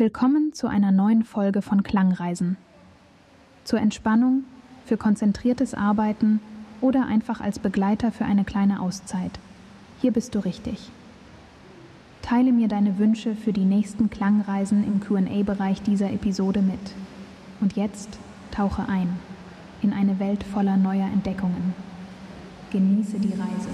Willkommen zu einer neuen Folge von Klangreisen. Zur Entspannung, für konzentriertes Arbeiten oder einfach als Begleiter für eine kleine Auszeit. Hier bist du richtig. Teile mir deine Wünsche für die nächsten Klangreisen im QA-Bereich dieser Episode mit. Und jetzt tauche ein in eine Welt voller neuer Entdeckungen. Genieße die Reise.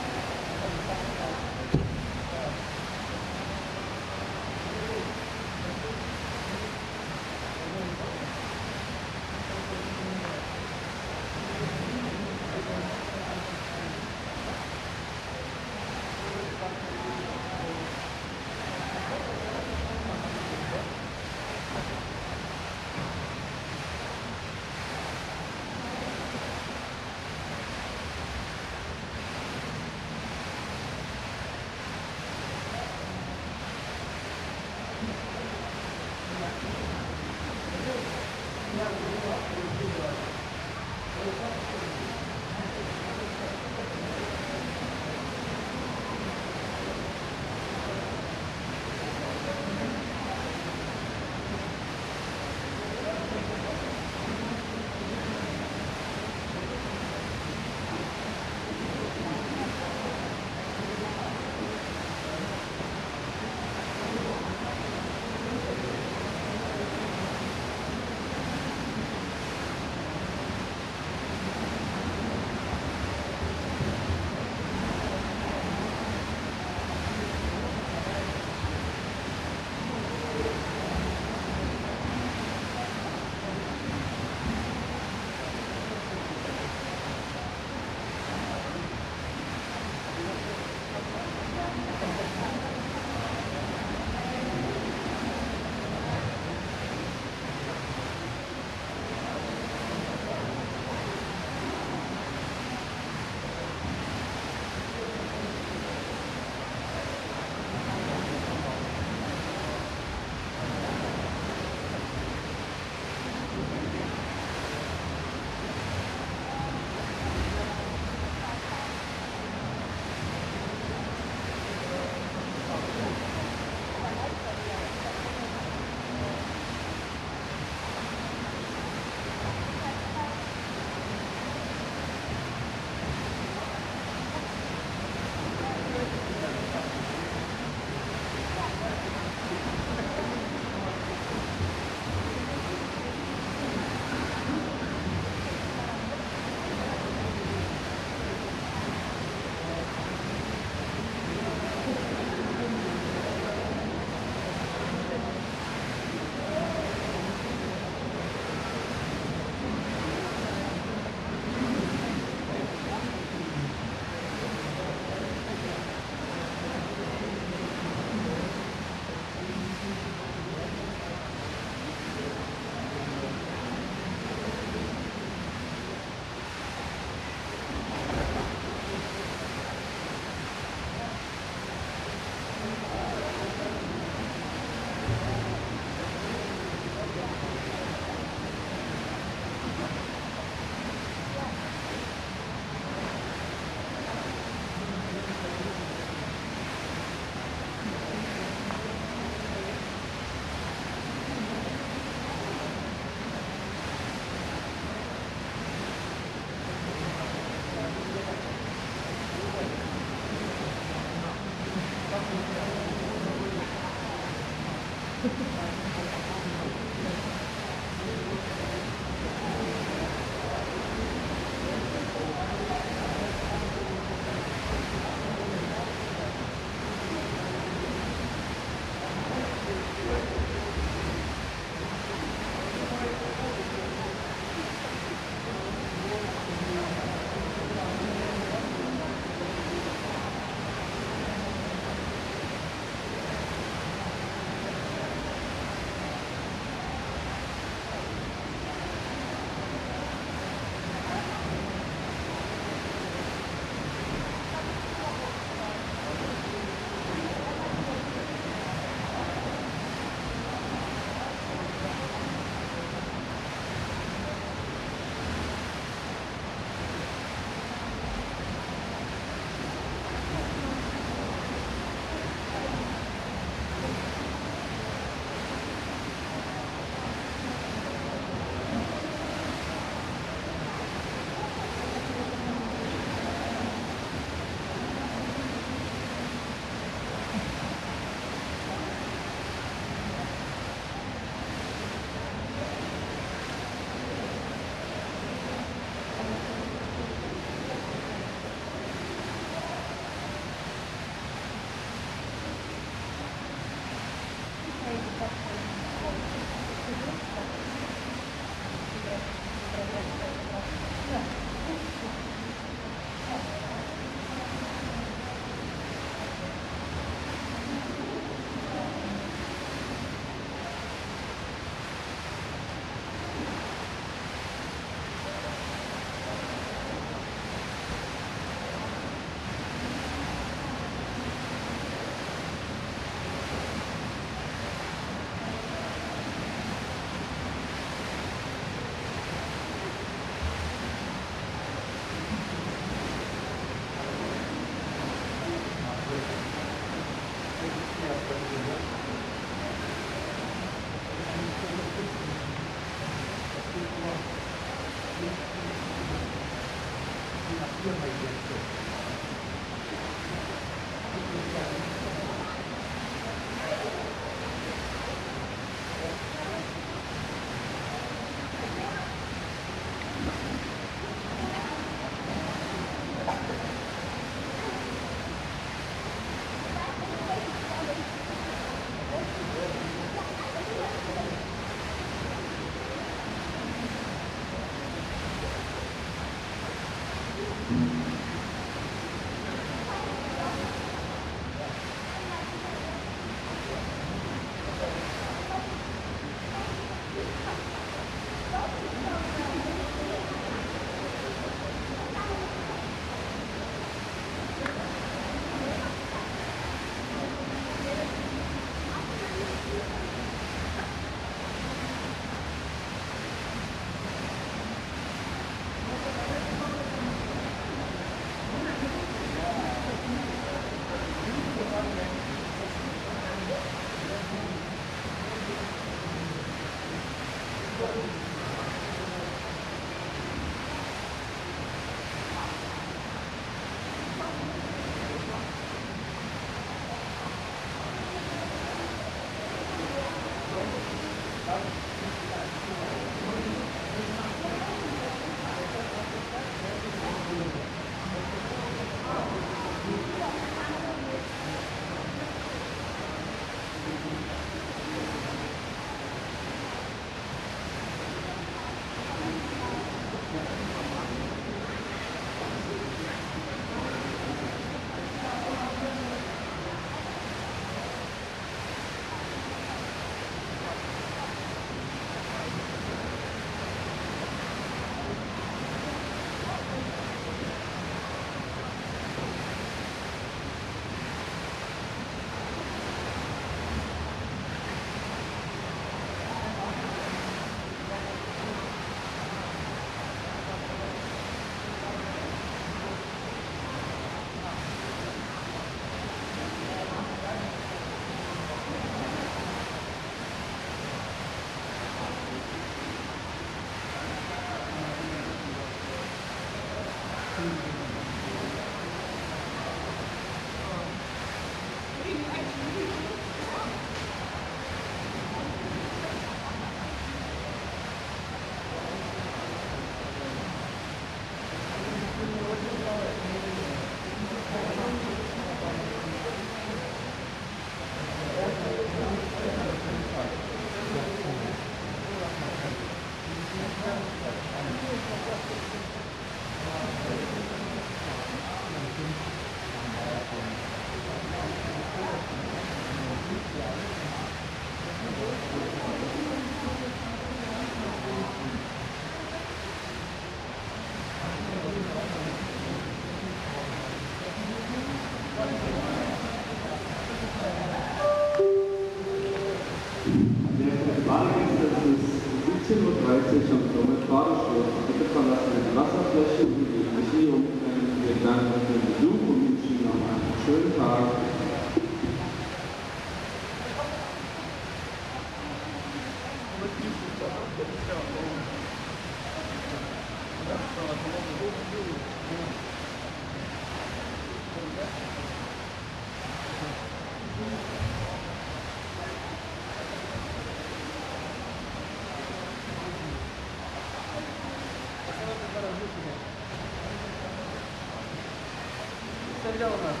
Thank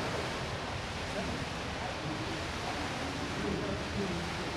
you.